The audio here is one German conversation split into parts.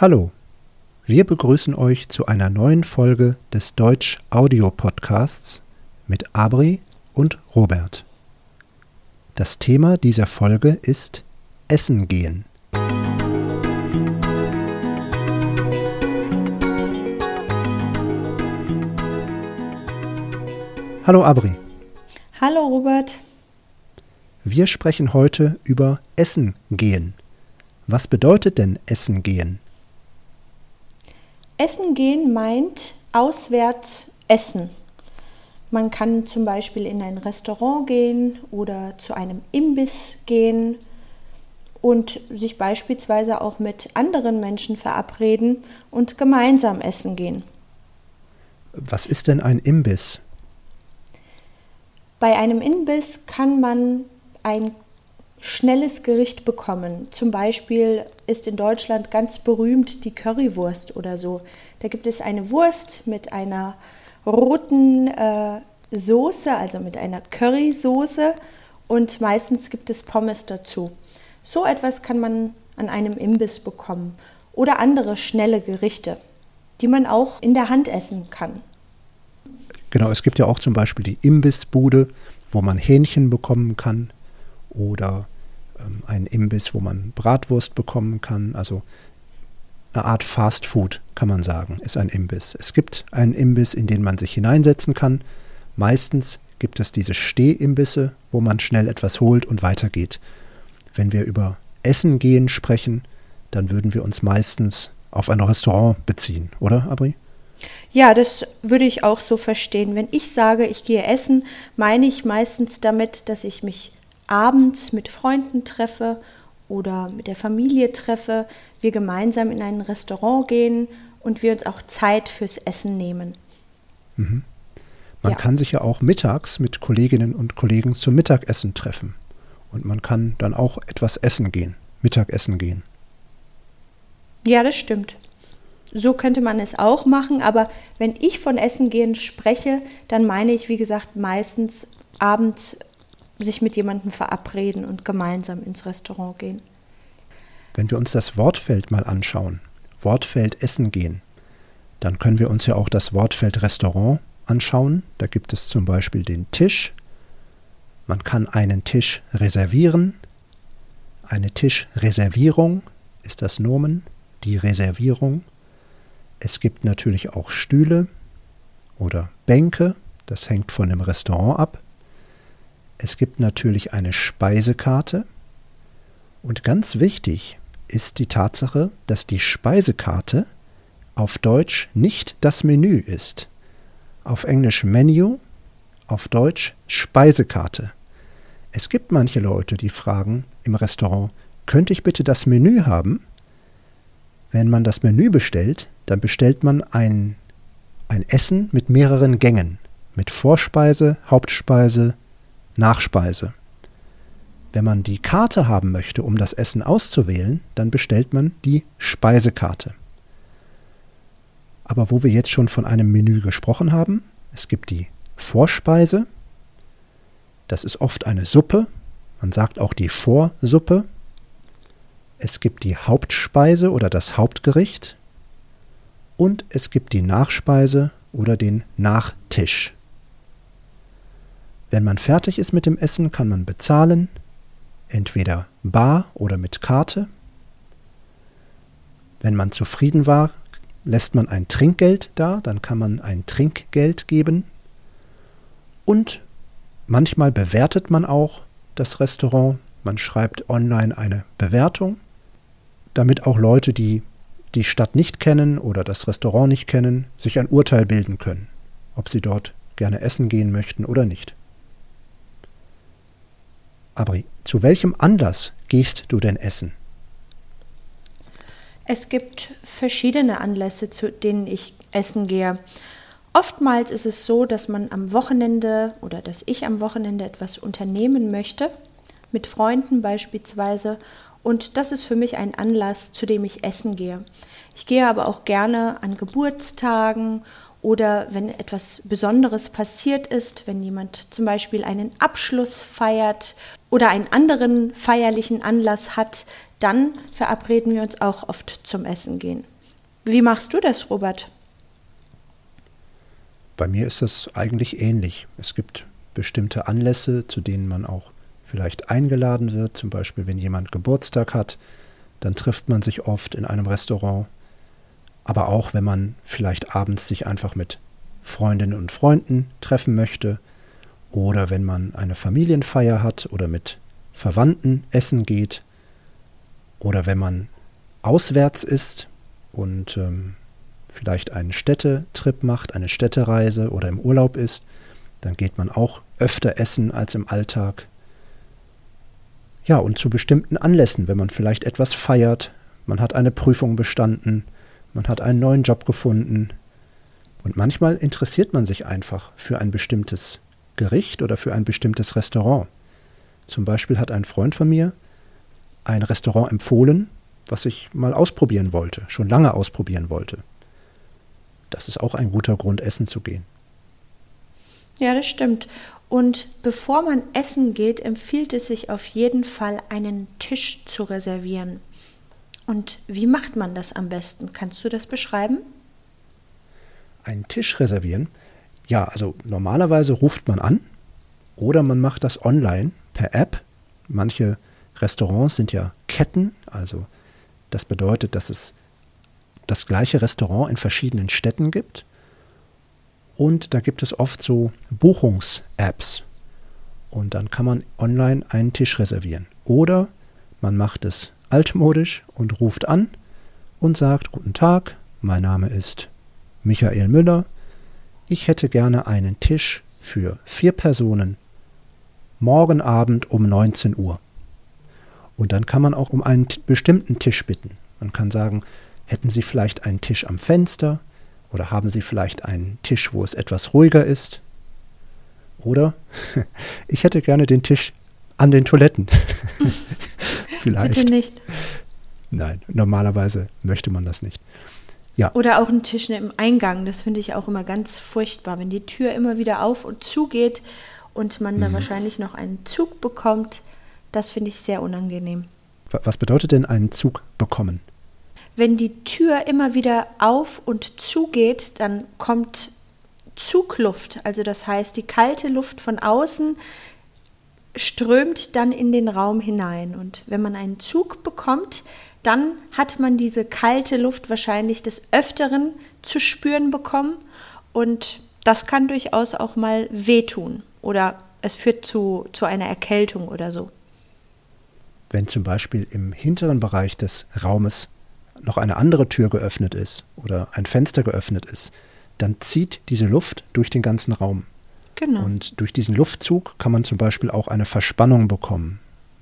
Hallo, wir begrüßen euch zu einer neuen Folge des Deutsch Audio Podcasts mit Abri und Robert. Das Thema dieser Folge ist Essen gehen. Hallo Abri. Hallo Robert. Wir sprechen heute über Essen gehen. Was bedeutet denn Essen gehen? Essen gehen meint auswärts essen. Man kann zum Beispiel in ein Restaurant gehen oder zu einem Imbiss gehen und sich beispielsweise auch mit anderen Menschen verabreden und gemeinsam essen gehen. Was ist denn ein Imbiss? Bei einem Imbiss kann man ein schnelles Gericht bekommen. Zum Beispiel ist in Deutschland ganz berühmt die Currywurst oder so. Da gibt es eine Wurst mit einer roten äh, Soße, also mit einer Currysoße und meistens gibt es Pommes dazu. So etwas kann man an einem Imbiss bekommen oder andere schnelle Gerichte, die man auch in der Hand essen kann. Genau, es gibt ja auch zum Beispiel die Imbissbude, wo man Hähnchen bekommen kann oder ähm, einen Imbiss, wo man Bratwurst bekommen kann. Also eine Art Fast Food, kann man sagen, ist ein Imbiss. Es gibt einen Imbiss, in den man sich hineinsetzen kann. Meistens gibt es diese Stehimbisse, wo man schnell etwas holt und weitergeht. Wenn wir über Essen gehen sprechen, dann würden wir uns meistens auf ein Restaurant beziehen, oder, Abri? Ja, das würde ich auch so verstehen. Wenn ich sage, ich gehe essen, meine ich meistens damit, dass ich mich abends mit Freunden treffe oder mit der Familie treffe, wir gemeinsam in ein Restaurant gehen und wir uns auch Zeit fürs Essen nehmen. Mhm. Man ja. kann sich ja auch mittags mit Kolleginnen und Kollegen zum Mittagessen treffen. Und man kann dann auch etwas essen gehen, Mittagessen gehen. Ja, das stimmt. So könnte man es auch machen, aber wenn ich von Essen gehen spreche, dann meine ich, wie gesagt, meistens abends sich mit jemandem verabreden und gemeinsam ins Restaurant gehen. Wenn wir uns das Wortfeld mal anschauen, Wortfeld Essen gehen, dann können wir uns ja auch das Wortfeld Restaurant anschauen. Da gibt es zum Beispiel den Tisch. Man kann einen Tisch reservieren. Eine Tischreservierung ist das Nomen, die Reservierung. Es gibt natürlich auch Stühle oder Bänke, das hängt von dem Restaurant ab. Es gibt natürlich eine Speisekarte. Und ganz wichtig ist die Tatsache, dass die Speisekarte auf Deutsch nicht das Menü ist. Auf Englisch Menu, auf Deutsch Speisekarte. Es gibt manche Leute, die fragen im Restaurant, könnte ich bitte das Menü haben? Wenn man das Menü bestellt, dann bestellt man ein, ein Essen mit mehreren Gängen, mit Vorspeise, Hauptspeise, Nachspeise. Wenn man die Karte haben möchte, um das Essen auszuwählen, dann bestellt man die Speisekarte. Aber wo wir jetzt schon von einem Menü gesprochen haben, es gibt die Vorspeise, das ist oft eine Suppe, man sagt auch die Vorsuppe. Es gibt die Hauptspeise oder das Hauptgericht und es gibt die Nachspeise oder den Nachtisch. Wenn man fertig ist mit dem Essen, kann man bezahlen, entweder bar oder mit Karte. Wenn man zufrieden war, lässt man ein Trinkgeld da, dann kann man ein Trinkgeld geben. Und manchmal bewertet man auch das Restaurant, man schreibt online eine Bewertung, damit auch Leute, die die Stadt nicht kennen oder das Restaurant nicht kennen, sich ein Urteil bilden können, ob sie dort gerne essen gehen möchten oder nicht. Abri, zu welchem Anlass gehst du denn essen? Es gibt verschiedene Anlässe, zu denen ich essen gehe. Oftmals ist es so, dass man am Wochenende oder dass ich am Wochenende etwas unternehmen möchte, mit Freunden beispielsweise, und das ist für mich ein Anlass, zu dem ich essen gehe. Ich gehe aber auch gerne an Geburtstagen oder wenn etwas Besonderes passiert ist, wenn jemand zum Beispiel einen Abschluss feiert oder einen anderen feierlichen Anlass hat, dann verabreden wir uns auch oft zum Essen gehen. Wie machst du das, Robert? Bei mir ist es eigentlich ähnlich. Es gibt bestimmte Anlässe, zu denen man auch vielleicht eingeladen wird. Zum Beispiel, wenn jemand Geburtstag hat, dann trifft man sich oft in einem Restaurant. Aber auch, wenn man vielleicht abends sich einfach mit Freundinnen und Freunden treffen möchte oder wenn man eine Familienfeier hat oder mit Verwandten essen geht oder wenn man auswärts ist und ähm, vielleicht einen Städtetrip macht, eine Städtereise oder im Urlaub ist, dann geht man auch öfter essen als im Alltag. Ja, und zu bestimmten Anlässen, wenn man vielleicht etwas feiert, man hat eine Prüfung bestanden, man hat einen neuen Job gefunden. Und manchmal interessiert man sich einfach für ein bestimmtes Gericht oder für ein bestimmtes Restaurant. Zum Beispiel hat ein Freund von mir ein Restaurant empfohlen, was ich mal ausprobieren wollte, schon lange ausprobieren wollte. Das ist auch ein guter Grund, essen zu gehen. Ja, das stimmt. Und bevor man essen geht, empfiehlt es sich auf jeden Fall, einen Tisch zu reservieren. Und wie macht man das am besten? Kannst du das beschreiben? Einen Tisch reservieren? Ja, also normalerweise ruft man an oder man macht das online per App. Manche Restaurants sind ja Ketten, also das bedeutet, dass es das gleiche Restaurant in verschiedenen Städten gibt. Und da gibt es oft so Buchungs-Apps. Und dann kann man online einen Tisch reservieren. Oder man macht es altmodisch und ruft an und sagt, guten Tag, mein Name ist Michael Müller. Ich hätte gerne einen Tisch für vier Personen morgen Abend um 19 Uhr. Und dann kann man auch um einen bestimmten Tisch bitten. Man kann sagen, hätten Sie vielleicht einen Tisch am Fenster oder haben Sie vielleicht einen Tisch, wo es etwas ruhiger ist? Oder ich hätte gerne den Tisch an den Toiletten. vielleicht. Bitte nicht. Nein, normalerweise möchte man das nicht. Ja. Oder auch einen Tisch im Eingang. Das finde ich auch immer ganz furchtbar, wenn die Tür immer wieder auf und zu geht und man mhm. dann wahrscheinlich noch einen Zug bekommt. Das finde ich sehr unangenehm. Was bedeutet denn einen Zug bekommen? Wenn die Tür immer wieder auf und zugeht, dann kommt Zugluft. Also das heißt, die kalte Luft von außen strömt dann in den Raum hinein. Und wenn man einen Zug bekommt, dann hat man diese kalte Luft wahrscheinlich des Öfteren zu spüren bekommen. Und das kann durchaus auch mal wehtun oder es führt zu, zu einer Erkältung oder so wenn zum Beispiel im hinteren Bereich des Raumes noch eine andere Tür geöffnet ist oder ein Fenster geöffnet ist, dann zieht diese Luft durch den ganzen Raum. Genau. Und durch diesen Luftzug kann man zum Beispiel auch eine Verspannung bekommen,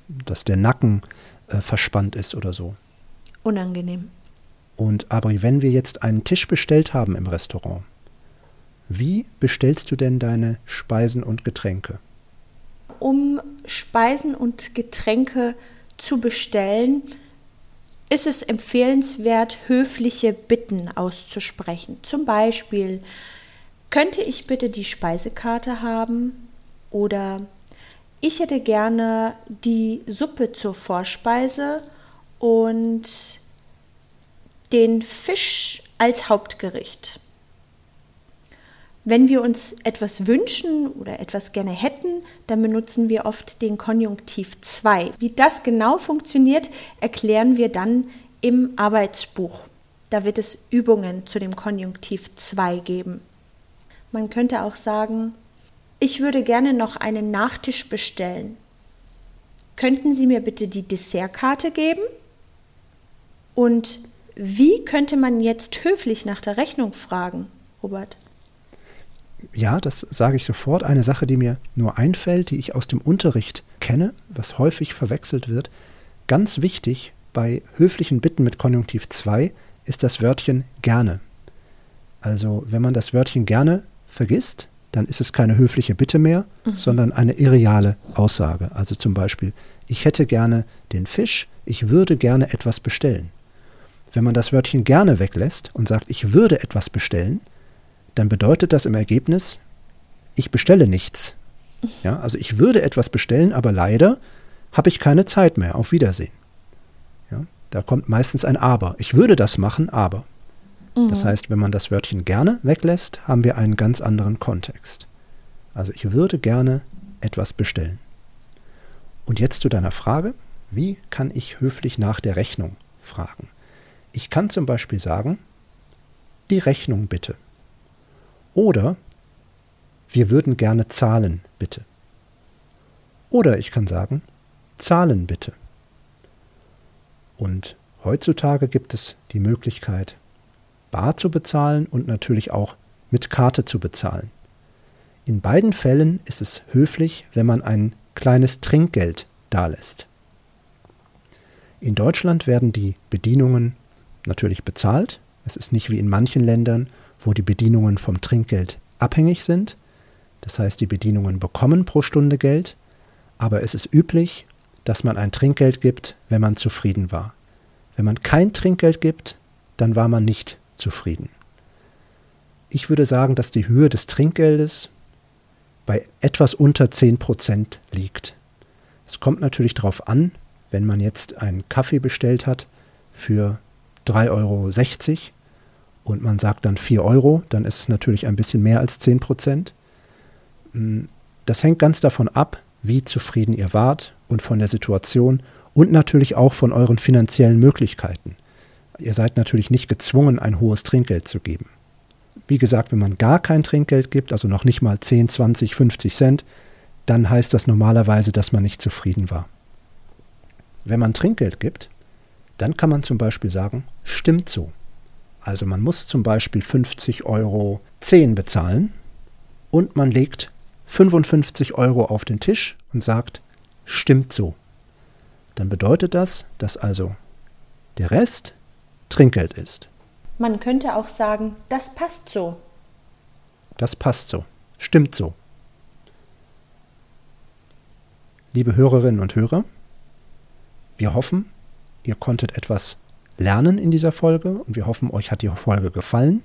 dass der Nacken äh, verspannt ist oder so. Unangenehm. Und Abri, wenn wir jetzt einen Tisch bestellt haben im Restaurant, wie bestellst du denn deine Speisen und Getränke? Um Speisen und Getränke zu bestellen, ist es empfehlenswert, höfliche Bitten auszusprechen. Zum Beispiel, könnte ich bitte die Speisekarte haben? Oder ich hätte gerne die Suppe zur Vorspeise und den Fisch als Hauptgericht. Wenn wir uns etwas wünschen oder etwas gerne hätten, dann benutzen wir oft den Konjunktiv 2. Wie das genau funktioniert, erklären wir dann im Arbeitsbuch. Da wird es Übungen zu dem Konjunktiv 2 geben. Man könnte auch sagen, ich würde gerne noch einen Nachtisch bestellen. Könnten Sie mir bitte die Dessertkarte geben? Und wie könnte man jetzt höflich nach der Rechnung fragen, Robert? ja, das sage ich sofort. Eine Sache, die mir nur einfällt, die ich aus dem Unterricht kenne, was häufig verwechselt wird. Ganz wichtig bei höflichen Bitten mit Konjunktiv 2 ist das Wörtchen gerne. Also wenn man das Wörtchen gerne vergisst, dann ist es keine höfliche Bitte mehr, mhm. sondern eine irreale Aussage. Also zum Beispiel, ich hätte gerne den Fisch, ich würde gerne etwas bestellen. Wenn man das Wörtchen gerne weglässt und sagt, ich würde etwas bestellen, dann bedeutet das im Ergebnis, ich bestelle nichts. Ja, also ich würde etwas bestellen, aber leider habe ich keine Zeit mehr. Auf Wiedersehen. Ja, Da kommt meistens ein Aber. Ich würde das machen, aber. Mhm. Das heißt, wenn man das Wörtchen gerne weglässt, haben wir einen ganz anderen Kontext. Also ich würde gerne etwas bestellen. Und jetzt zu deiner Frage, wie kann ich höflich nach der Rechnung fragen? Ich kann zum Beispiel sagen, die Rechnung bitte. Oder wir würden gerne zahlen, bitte. Oder ich kann sagen, zahlen bitte. Und heutzutage gibt es die Möglichkeit, bar zu bezahlen und natürlich auch mit Karte zu bezahlen. In beiden Fällen ist es höflich, wenn man ein kleines Trinkgeld dalässt. In Deutschland werden die Bedienungen natürlich bezahlt. Es ist nicht wie in manchen Ländern, wo die Bedienungen vom Trinkgeld abhängig sind. Das heißt, die Bedienungen bekommen pro Stunde Geld, aber es ist üblich, dass man ein Trinkgeld gibt, wenn man zufrieden war. Wenn man kein Trinkgeld gibt, dann war man nicht zufrieden. Ich würde sagen, dass die Höhe des Trinkgeldes bei etwas unter 10% liegt. Es kommt natürlich darauf an, wenn man jetzt einen Kaffee bestellt hat für 3,60 Euro und man sagt dann 4 Euro, dann ist es natürlich ein bisschen mehr als 10%. Hm, das hängt ganz davon ab, wie zufrieden ihr wart und von der Situation und natürlich auch von euren finanziellen Möglichkeiten. Ihr seid natürlich nicht gezwungen, ein hohes Trinkgeld zu geben. Wie gesagt, wenn man gar kein Trinkgeld gibt, also noch nicht mal 10, 20, 50 Cent, dann heißt das normalerweise, dass man nicht zufrieden war. Wenn man Trinkgeld gibt, dann kann man zum Beispiel sagen, stimmt so. Also man muss zum Beispiel 50 Euro 10 bezahlen und man legt 55 Euro auf den Tisch und sagt, stimmt so. Dann bedeutet das, dass also der Rest Trinkgeld ist. Man könnte auch sagen, das passt so. Das passt so. Stimmt so. Liebe Hörerinnen und Hörer, wir hoffen, ihr konntet etwas lernen in dieser Folge und wir hoffen, euch hat die Folge gefallen.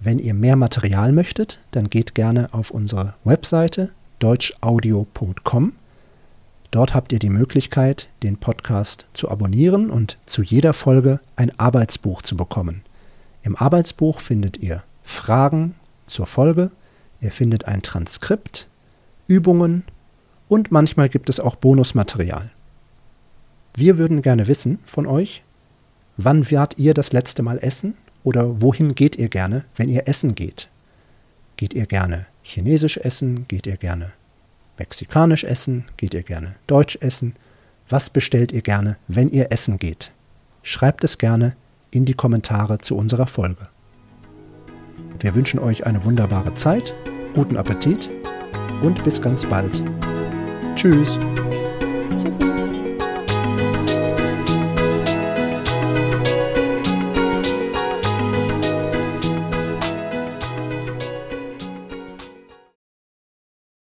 Wenn ihr mehr Material möchtet, dann geht gerne auf unsere Webseite deutschaudio.com. Dort habt ihr die Möglichkeit, den Podcast zu abonnieren und zu jeder Folge ein Arbeitsbuch zu bekommen. Im Arbeitsbuch findet ihr Fragen zur Folge, ihr findet ein Transkript, Übungen und manchmal gibt es auch Bonusmaterial. Wir würden gerne wissen von euch, wann wart ihr das letzte Mal essen oder wohin geht ihr gerne, wenn ihr essen geht? Geht ihr gerne chinesisch essen? Geht ihr gerne mexikanisch essen? Geht ihr gerne deutsch essen? Was bestellt ihr gerne, wenn ihr essen geht? Schreibt es gerne in die Kommentare zu unserer Folge. Wir wünschen euch eine wunderbare Zeit, guten Appetit und bis ganz bald. Tschüss.